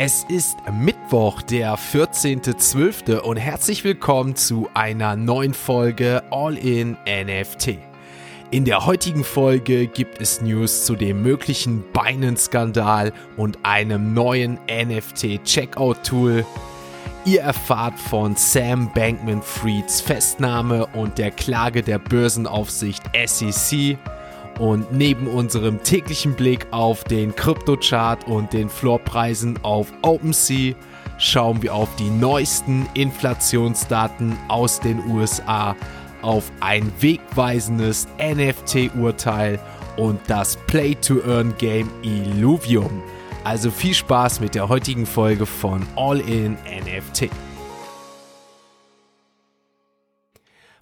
Es ist Mittwoch, der 14.12. und herzlich willkommen zu einer neuen Folge All in NFT. In der heutigen Folge gibt es News zu dem möglichen Binance-Skandal und einem neuen NFT-Checkout-Tool. Ihr erfahrt von Sam Bankman-Frieds Festnahme und der Klage der Börsenaufsicht SEC. Und neben unserem täglichen Blick auf den Kryptochart und den Floorpreisen auf OpenSea schauen wir auf die neuesten Inflationsdaten aus den USA, auf ein wegweisendes NFT-Urteil und das Play-to-Earn-Game Illuvium. Also viel Spaß mit der heutigen Folge von All in NFT.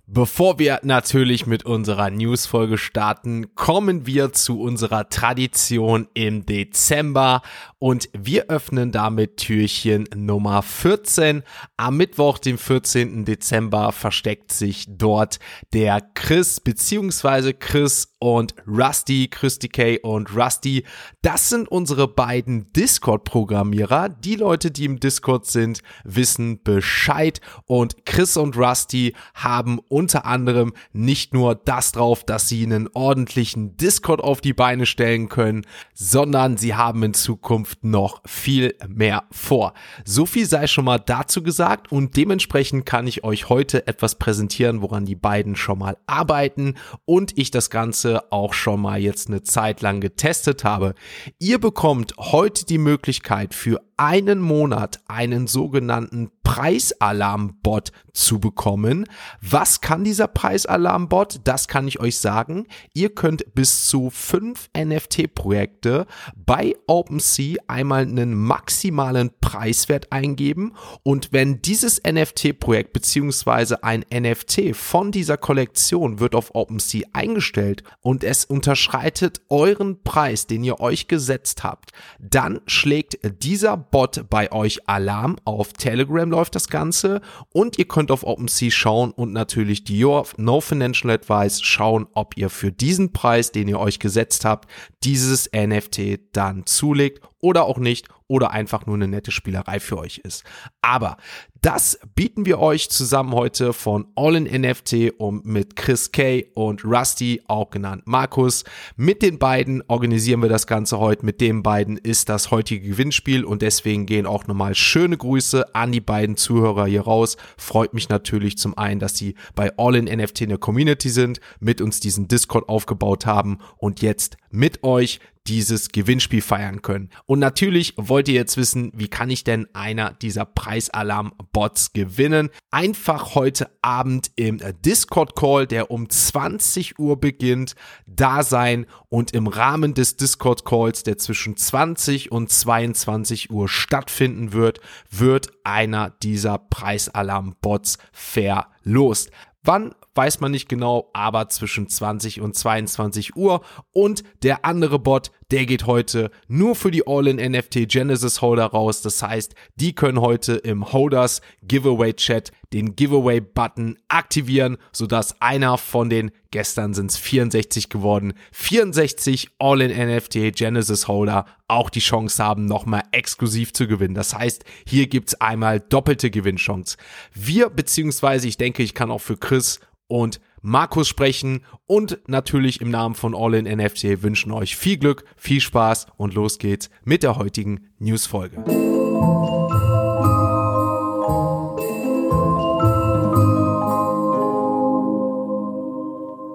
Bevor wir natürlich mit unserer Newsfolge starten, kommen wir zu unserer Tradition im Dezember und wir öffnen damit Türchen Nummer 14. Am Mittwoch, dem 14. Dezember, versteckt sich dort der Chris beziehungsweise Chris und Rusty, Christy K und Rusty. Das sind unsere beiden Discord-Programmierer. Die Leute, die im Discord sind, wissen Bescheid und Chris und Rusty haben unter anderem nicht nur das drauf, dass sie einen ordentlichen Discord auf die Beine stellen können, sondern sie haben in Zukunft noch viel mehr vor. So viel sei schon mal dazu gesagt und dementsprechend kann ich euch heute etwas präsentieren, woran die beiden schon mal arbeiten und ich das Ganze auch schon mal jetzt eine Zeit lang getestet habe. Ihr bekommt heute die Möglichkeit für einen Monat einen sogenannten Preisalarmbot zu bekommen. Was kann dieser Preisalarmbot? Das kann ich euch sagen. Ihr könnt bis zu fünf NFT-Projekte bei OpenSea einmal einen maximalen Preiswert eingeben und wenn dieses NFT-Projekt beziehungsweise ein NFT von dieser Kollektion wird auf OpenSea eingestellt und es unterschreitet euren Preis, den ihr euch gesetzt habt, dann schlägt dieser Bot bei euch Alarm. Auf Telegram läuft das Ganze. Und ihr könnt auf OpenSea schauen und natürlich die Your No Financial Advice schauen, ob ihr für diesen Preis, den ihr euch gesetzt habt, dieses NFT dann zulegt oder auch nicht oder einfach nur eine nette Spielerei für euch ist. Aber das bieten wir euch zusammen heute von All in NFT und mit Chris K und Rusty, auch genannt Markus. Mit den beiden organisieren wir das Ganze heute. Mit den beiden ist das heutige Gewinnspiel und deswegen gehen auch nochmal schöne Grüße an die beiden Zuhörer hier raus. Freut mich natürlich zum einen, dass sie bei All in NFT in der Community sind, mit uns diesen Discord aufgebaut haben und jetzt mit euch dieses Gewinnspiel feiern können. Und natürlich wollt ihr jetzt wissen, wie kann ich denn einer dieser Preisalarm-Bots gewinnen? Einfach heute Abend im Discord-Call, der um 20 Uhr beginnt, da sein und im Rahmen des Discord-Calls, der zwischen 20 und 22 Uhr stattfinden wird, wird einer dieser Preisalarm-Bots verlost. Wann weiß man nicht genau, aber zwischen 20 und 22 Uhr. Und der andere Bot, der geht heute nur für die All-in-NFT Genesis Holder raus. Das heißt, die können heute im Holders Giveaway Chat den Giveaway-Button aktivieren, sodass einer von den, gestern sind es 64 geworden, 64 All-in-NFT Genesis Holder auch die Chance haben, nochmal exklusiv zu gewinnen. Das heißt, hier gibt's einmal doppelte Gewinnchance. Wir, beziehungsweise ich denke, ich kann auch für Chris und Markus sprechen und natürlich im Namen von All in NFT wünschen euch viel Glück, viel Spaß und los geht's mit der heutigen Newsfolge.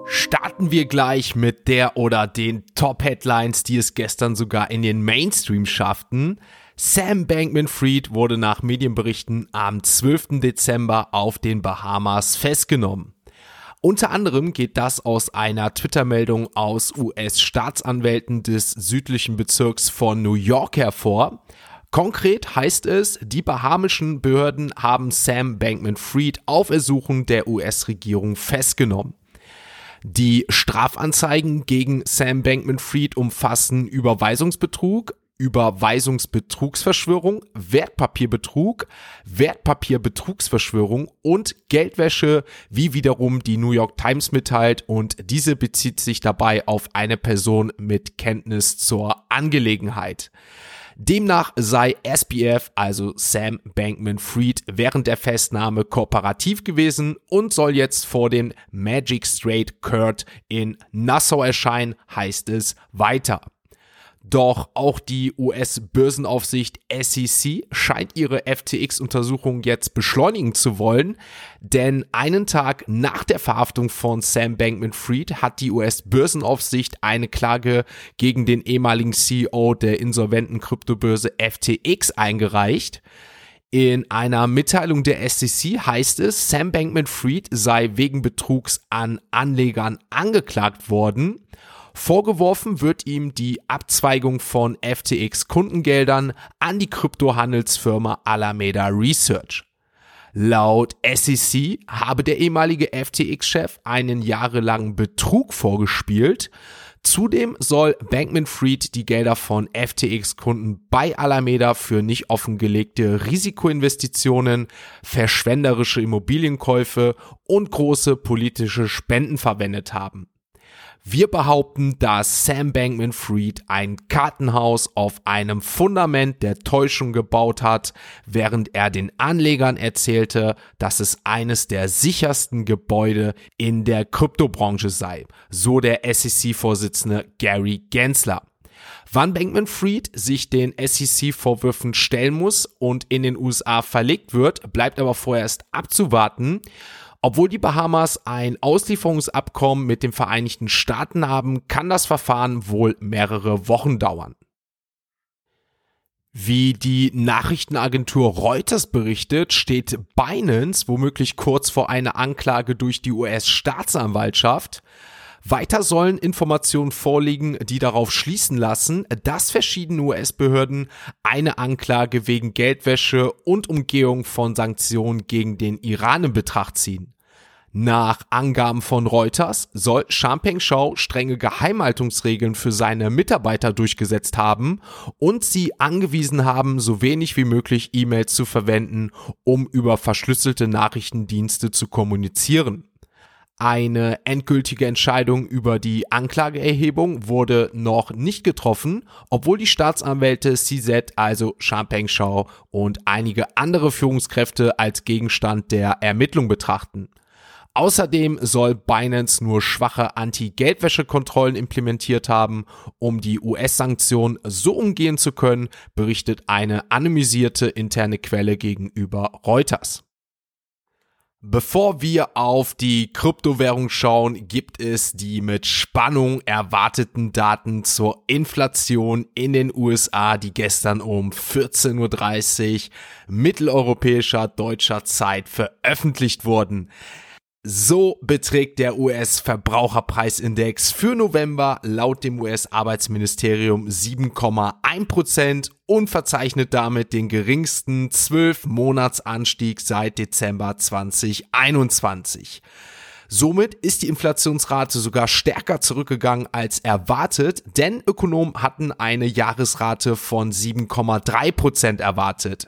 Starten wir gleich mit der oder den Top-Headlines, die es gestern sogar in den Mainstream schafften. Sam Bankman-Fried wurde nach Medienberichten am 12. Dezember auf den Bahamas festgenommen. Unter anderem geht das aus einer Twitter-Meldung aus US-Staatsanwälten des südlichen Bezirks von New York hervor. Konkret heißt es, die bahamischen Behörden haben Sam Bankman-Fried auf Ersuchen der US-Regierung festgenommen. Die Strafanzeigen gegen Sam Bankman-Fried umfassen Überweisungsbetrug, Überweisungsbetrugsverschwörung, Wertpapierbetrug, Wertpapierbetrugsverschwörung und Geldwäsche, wie wiederum die New York Times mitteilt und diese bezieht sich dabei auf eine Person mit Kenntnis zur Angelegenheit. Demnach sei SBF, also Sam Bankman-Fried, während der Festnahme kooperativ gewesen und soll jetzt vor dem Magic Straight Court in Nassau erscheinen, heißt es weiter. Doch auch die US-Börsenaufsicht SEC scheint ihre FTX-Untersuchung jetzt beschleunigen zu wollen, denn einen Tag nach der Verhaftung von Sam Bankman-Fried hat die US-Börsenaufsicht eine Klage gegen den ehemaligen CEO der insolventen Kryptobörse FTX eingereicht. In einer Mitteilung der SEC heißt es, Sam Bankman-Fried sei wegen Betrugs an Anlegern angeklagt worden. Vorgeworfen wird ihm die Abzweigung von FTX Kundengeldern an die Kryptohandelsfirma Alameda Research. Laut SEC habe der ehemalige FTX-Chef einen jahrelangen Betrug vorgespielt. Zudem soll Bankman-Fried die Gelder von FTX-Kunden bei Alameda für nicht offengelegte Risikoinvestitionen, verschwenderische Immobilienkäufe und große politische Spenden verwendet haben. Wir behaupten, dass Sam Bankman-Fried ein Kartenhaus auf einem Fundament der Täuschung gebaut hat, während er den Anlegern erzählte, dass es eines der sichersten Gebäude in der Kryptobranche sei, so der SEC-Vorsitzende Gary Gensler. Wann Bankman-Fried sich den SEC-Vorwürfen stellen muss und in den USA verlegt wird, bleibt aber vorerst abzuwarten. Obwohl die Bahamas ein Auslieferungsabkommen mit den Vereinigten Staaten haben, kann das Verfahren wohl mehrere Wochen dauern. Wie die Nachrichtenagentur Reuters berichtet, steht Binance womöglich kurz vor einer Anklage durch die US-Staatsanwaltschaft. Weiter sollen Informationen vorliegen, die darauf schließen lassen, dass verschiedene US-Behörden eine Anklage wegen Geldwäsche und Umgehung von Sanktionen gegen den Iran in Betracht ziehen. Nach Angaben von Reuters soll Champagne Show strenge Geheimhaltungsregeln für seine Mitarbeiter durchgesetzt haben und sie angewiesen haben, so wenig wie möglich E-Mails zu verwenden, um über verschlüsselte Nachrichtendienste zu kommunizieren. Eine endgültige Entscheidung über die Anklageerhebung wurde noch nicht getroffen, obwohl die Staatsanwälte CZ, also Champagne Show und einige andere Führungskräfte als Gegenstand der Ermittlung betrachten. Außerdem soll Binance nur schwache Anti-Geldwäsche-Kontrollen implementiert haben, um die US-Sanktionen so umgehen zu können, berichtet eine anonymisierte interne Quelle gegenüber Reuters. Bevor wir auf die Kryptowährung schauen, gibt es die mit Spannung erwarteten Daten zur Inflation in den USA, die gestern um 14.30 Uhr mitteleuropäischer deutscher Zeit veröffentlicht wurden. So beträgt der US-Verbraucherpreisindex für November laut dem US-Arbeitsministerium 7,1 Prozent und verzeichnet damit den geringsten 12-Monatsanstieg seit Dezember 2021. Somit ist die Inflationsrate sogar stärker zurückgegangen als erwartet, denn Ökonomen hatten eine Jahresrate von 7,3 Prozent erwartet.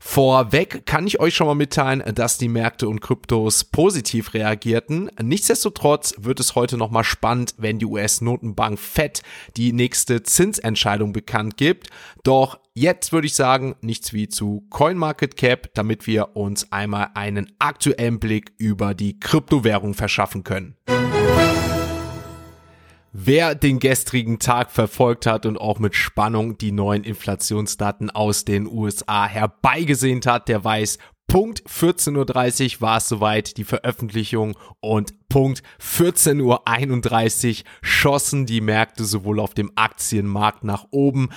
Vorweg kann ich euch schon mal mitteilen, dass die Märkte und Kryptos positiv reagierten. Nichtsdestotrotz wird es heute nochmal spannend, wenn die US-Notenbank Fed die nächste Zinsentscheidung bekannt gibt. Doch jetzt würde ich sagen, nichts wie zu CoinMarketCap, damit wir uns einmal einen aktuellen Blick über die Kryptowährung verschaffen können. Wer den gestrigen Tag verfolgt hat und auch mit Spannung die neuen Inflationsdaten aus den USA herbeigesehnt hat, der weiß, Punkt 14.30 Uhr war es soweit, die Veröffentlichung und Punkt 14.31 Uhr schossen die Märkte sowohl auf dem Aktienmarkt nach oben,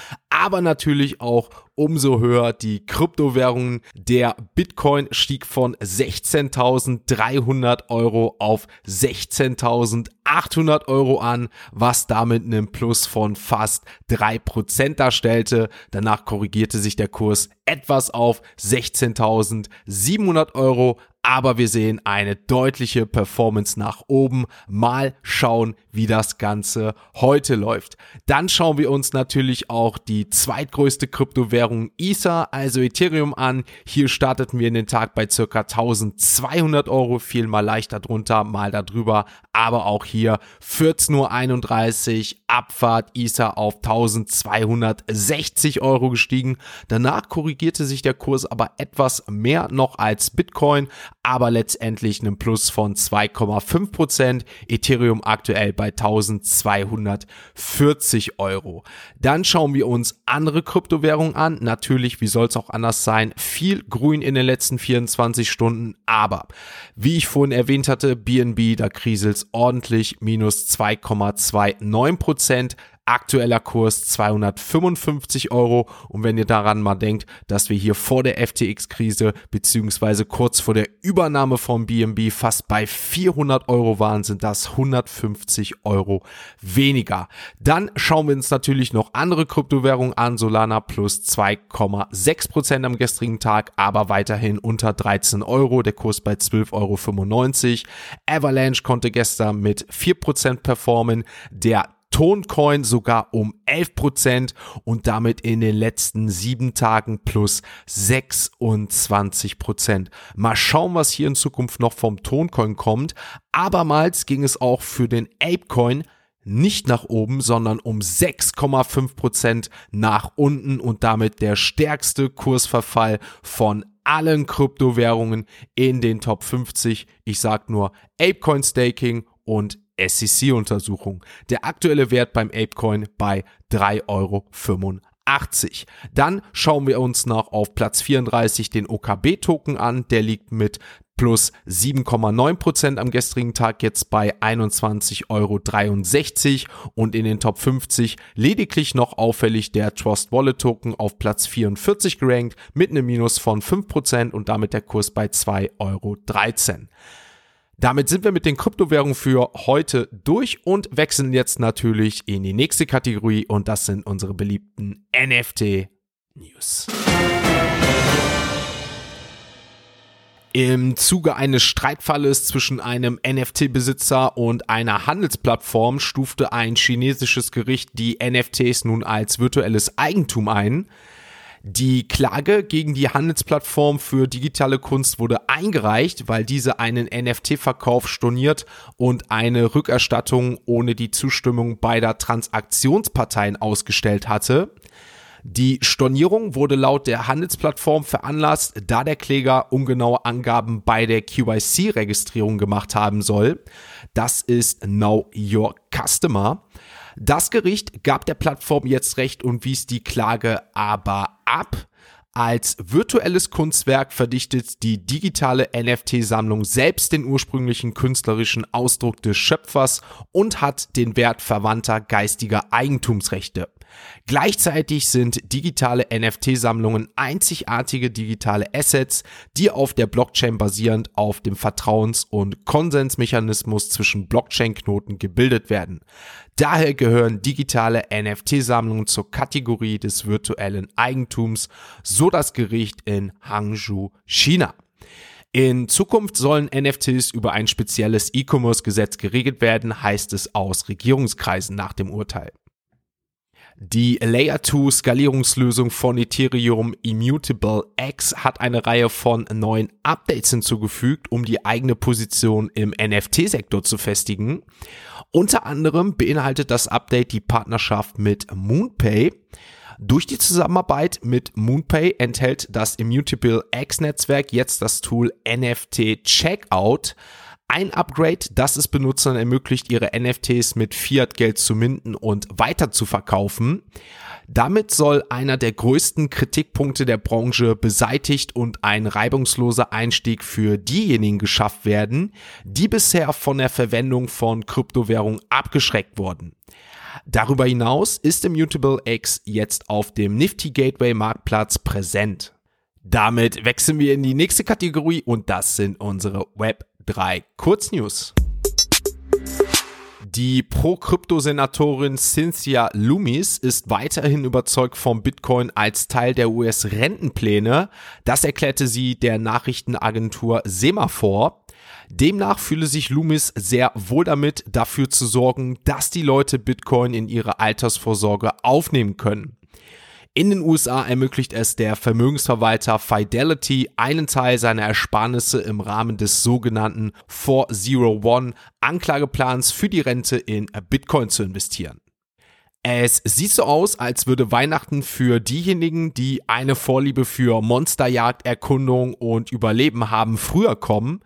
aber natürlich auch umso höher die Kryptowährungen. Der Bitcoin stieg von 16.300 Euro auf 16.800 Euro an, was damit einen Plus von fast 3% darstellte. Danach korrigierte sich der Kurs etwas auf 16.700 Euro, aber wir sehen eine deutliche Performance nach oben. Mal schauen, wie das Ganze heute läuft. Dann schauen wir uns natürlich auch die zweitgrößte Kryptowährung Ether, also Ethereum an. Hier starteten wir in den Tag bei circa 1200 Euro, viel mal leichter drunter, mal darüber, aber auch hier 14.31 Uhr Abfahrt Ether auf 1260 Euro gestiegen. Danach korrigierte sich der Kurs aber etwas mehr noch als Bitcoin, aber letztendlich einen Plus von 2,5 Prozent. Ethereum aktuell bei 1240 Euro. Dann schauen wir uns andere Kryptowährungen an. Natürlich, wie soll es auch anders sein, viel grün in den letzten 24 Stunden, aber wie ich vorhin erwähnt hatte, BNB, da kriselt's ordentlich, minus 2,29 Prozent. Aktueller Kurs 255 Euro. Und wenn ihr daran mal denkt, dass wir hier vor der FTX-Krise beziehungsweise kurz vor der Übernahme von BNB fast bei 400 Euro waren, sind das 150 Euro weniger. Dann schauen wir uns natürlich noch andere Kryptowährungen an. Solana plus 2,6 Prozent am gestrigen Tag, aber weiterhin unter 13 Euro. Der Kurs bei 12,95 Euro. Avalanche konnte gestern mit 4 Prozent performen. Der Toncoin sogar um 11% und damit in den letzten sieben Tagen plus 26%. Mal schauen, was hier in Zukunft noch vom Toncoin kommt. Abermals ging es auch für den Apecoin nicht nach oben, sondern um 6,5% nach unten und damit der stärkste Kursverfall von allen Kryptowährungen in den Top 50. Ich sag nur Apecoin Staking und SEC-Untersuchung. Der aktuelle Wert beim Apecoin bei 3,85 Euro. Dann schauen wir uns noch auf Platz 34 den OKB-Token an. Der liegt mit plus 7,9% am gestrigen Tag jetzt bei 21,63 Euro und in den Top 50 lediglich noch auffällig der Trust Wallet Token auf Platz 44 gerankt mit einem Minus von 5% und damit der Kurs bei 2,13 Euro. Damit sind wir mit den Kryptowährungen für heute durch und wechseln jetzt natürlich in die nächste Kategorie und das sind unsere beliebten NFT News. Im Zuge eines Streitfalles zwischen einem NFT-Besitzer und einer Handelsplattform stufte ein chinesisches Gericht die NFTs nun als virtuelles Eigentum ein. Die Klage gegen die Handelsplattform für digitale Kunst wurde eingereicht, weil diese einen NFT-Verkauf storniert und eine Rückerstattung ohne die Zustimmung beider Transaktionsparteien ausgestellt hatte. Die Stornierung wurde laut der Handelsplattform veranlasst, da der Kläger ungenaue Angaben bei der QIC-Registrierung gemacht haben soll. Das ist Know Your Customer. Das Gericht gab der Plattform jetzt recht und wies die Klage aber ab. Als virtuelles Kunstwerk verdichtet die digitale NFT-Sammlung selbst den ursprünglichen künstlerischen Ausdruck des Schöpfers und hat den Wert verwandter geistiger Eigentumsrechte. Gleichzeitig sind digitale NFT-Sammlungen einzigartige digitale Assets, die auf der Blockchain basierend auf dem Vertrauens- und Konsensmechanismus zwischen Blockchain-Knoten gebildet werden. Daher gehören digitale NFT-Sammlungen zur Kategorie des virtuellen Eigentums, so das Gericht in Hangzhou, China. In Zukunft sollen NFTs über ein spezielles E-Commerce-Gesetz geregelt werden, heißt es aus Regierungskreisen nach dem Urteil. Die Layer 2 Skalierungslösung von Ethereum Immutable X hat eine Reihe von neuen Updates hinzugefügt, um die eigene Position im NFT-Sektor zu festigen. Unter anderem beinhaltet das Update die Partnerschaft mit MoonPay. Durch die Zusammenarbeit mit MoonPay enthält das Immutable X Netzwerk jetzt das Tool NFT Checkout, ein Upgrade, das es Benutzern ermöglicht, ihre NFTs mit Fiat-Geld zu minden und weiter zu verkaufen. Damit soll einer der größten Kritikpunkte der Branche beseitigt und ein reibungsloser Einstieg für diejenigen geschafft werden, die bisher von der Verwendung von Kryptowährungen abgeschreckt wurden. Darüber hinaus ist Immutable X jetzt auf dem Nifty Gateway Marktplatz präsent. Damit wechseln wir in die nächste Kategorie und das sind unsere Web 3 Kurznews. Die Pro-Krypto-Senatorin Cynthia Loomis ist weiterhin überzeugt vom Bitcoin als Teil der US-Rentenpläne. Das erklärte sie der Nachrichtenagentur Semaphore. Demnach fühle sich Loomis sehr wohl damit, dafür zu sorgen, dass die Leute Bitcoin in ihre Altersvorsorge aufnehmen können. In den USA ermöglicht es der Vermögensverwalter Fidelity, einen Teil seiner Ersparnisse im Rahmen des sogenannten 401 Anklageplans für die Rente in Bitcoin zu investieren. Es sieht so aus, als würde Weihnachten für diejenigen, die eine Vorliebe für Monsterjagd, Erkundung und Überleben haben, früher kommen.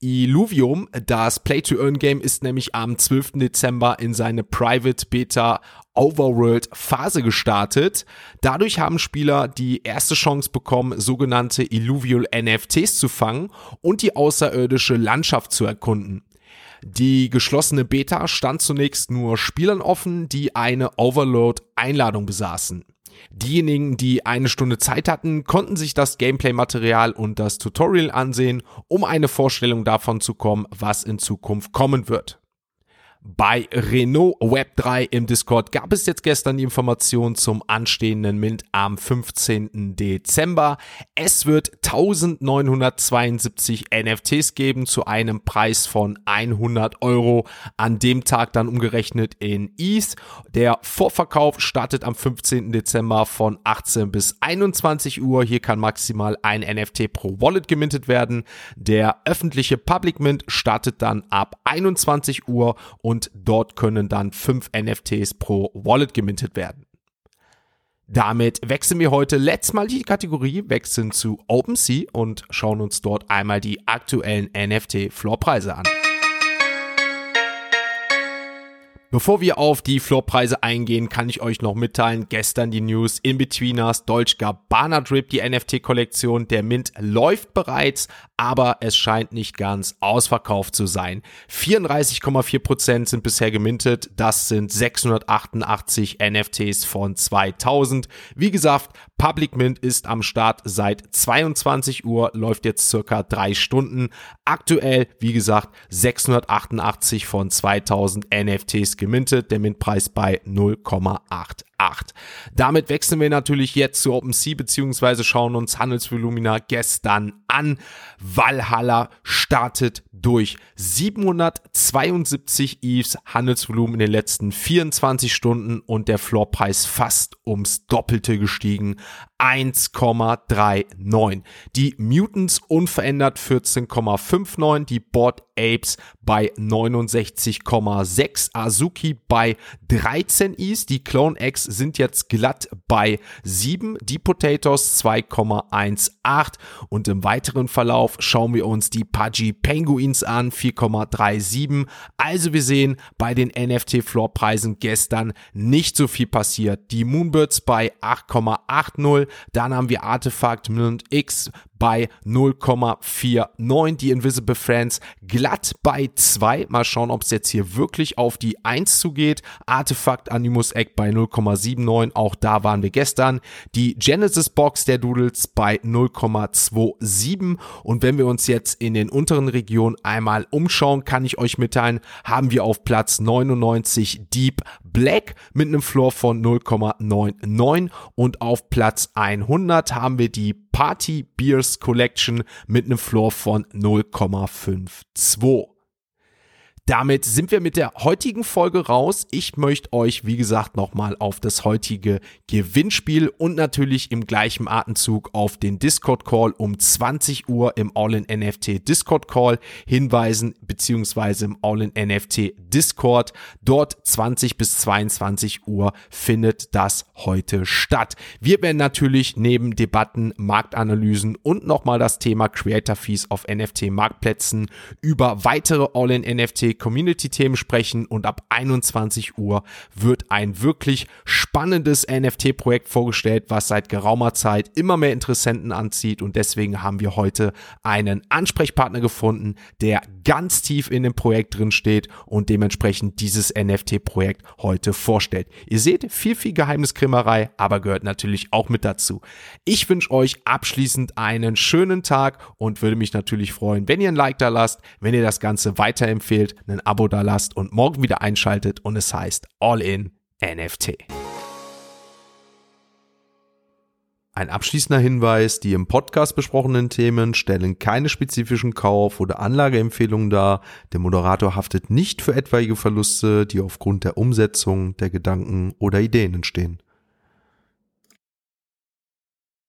Illuvium, das Play-to-Earn-Game, ist nämlich am 12. Dezember in seine Private Beta Overworld Phase gestartet. Dadurch haben Spieler die erste Chance bekommen, sogenannte Illuvial NFTs zu fangen und die außerirdische Landschaft zu erkunden. Die geschlossene Beta stand zunächst nur Spielern offen, die eine Overload-Einladung besaßen. Diejenigen, die eine Stunde Zeit hatten, konnten sich das Gameplay-Material und das Tutorial ansehen, um eine Vorstellung davon zu kommen, was in Zukunft kommen wird. Bei Renault Web3 im Discord gab es jetzt gestern die Information zum anstehenden Mint am 15. Dezember. Es wird 1972 NFTs geben zu einem Preis von 100 Euro. An dem Tag dann umgerechnet in ETH. Der Vorverkauf startet am 15. Dezember von 18 bis 21 Uhr. Hier kann maximal ein NFT pro Wallet gemintet werden. Der öffentliche Public Mint startet dann ab 21 Uhr und dort können dann fünf NFTs pro Wallet gemintet werden. Damit wechseln wir heute letztes Mal die Kategorie, wechseln zu OpenSea und schauen uns dort einmal die aktuellen NFT-Floorpreise an. Bevor wir auf die Floorpreise eingehen, kann ich euch noch mitteilen, gestern die News In-Betweeners Dolce Gabbana Drip, die NFT-Kollektion der Mint läuft bereits, aber es scheint nicht ganz ausverkauft zu sein. 34,4% sind bisher gemintet, das sind 688 NFTs von 2000. Wie gesagt, Public Mint ist am Start seit 22 Uhr, läuft jetzt circa drei Stunden. Aktuell, wie gesagt, 688 von 2000 NFTs gemintet, der Mintpreis bei 0,8 8. Damit wechseln wir natürlich jetzt zu OpenSea beziehungsweise schauen uns Handelsvolumina gestern an. Valhalla startet durch 772 EVs Handelsvolumen in den letzten 24 Stunden und der Floorpreis fast ums Doppelte gestiegen. 1,39. Die Mutants unverändert 14,59, die Board Apes bei 69,6, Azuki bei 13 Is, die Clone X sind jetzt glatt bei 7, die Potatoes 2,18 und im weiteren Verlauf schauen wir uns die Pudgy Penguins an, 4,37. Also wir sehen bei den NFT Floorpreisen gestern nicht so viel passiert. Die Moonbirds bei 8,80, dann haben wir Artefakt X bei 0,49. Die Invisible Friends glatt bei 2. Mal schauen, ob es jetzt hier wirklich auf die 1 zugeht. Artefakt Animus Egg bei 0,79. Auch da waren wir gestern. Die Genesis Box der Doodles bei 0,27. Und wenn wir uns jetzt in den unteren Regionen einmal umschauen, kann ich euch mitteilen, haben wir auf Platz 99 Deep Black mit einem Floor von 0,99 und auf Platz 100 haben wir die Party Beers Collection mit einem Floor von 0,52. Damit sind wir mit der heutigen Folge raus. Ich möchte euch, wie gesagt, nochmal auf das heutige Gewinnspiel und natürlich im gleichen Atemzug auf den Discord-Call um 20 Uhr im All-in-NFT Discord-Call hinweisen, beziehungsweise im All-in-NFT Discord. Dort 20 bis 22 Uhr findet das heute statt. Wir werden natürlich neben Debatten, Marktanalysen und nochmal das Thema Creator Fees auf NFT-Marktplätzen über weitere All-in-NFT Community-Themen sprechen und ab 21 Uhr wird ein wirklich spannendes NFT-Projekt vorgestellt, was seit geraumer Zeit immer mehr Interessenten anzieht und deswegen haben wir heute einen Ansprechpartner gefunden, der ganz tief in dem Projekt drin steht und dementsprechend dieses NFT-Projekt heute vorstellt. Ihr seht, viel, viel Geheimniskrimmerei, aber gehört natürlich auch mit dazu. Ich wünsche euch abschließend einen schönen Tag und würde mich natürlich freuen, wenn ihr ein Like da lasst, wenn ihr das Ganze weiterempfehlt ein Abo da lasst und morgen wieder einschaltet und es heißt All in NFT. Ein abschließender Hinweis, die im Podcast besprochenen Themen stellen keine spezifischen Kauf- oder Anlageempfehlungen dar. Der Moderator haftet nicht für etwaige Verluste, die aufgrund der Umsetzung der Gedanken oder Ideen entstehen.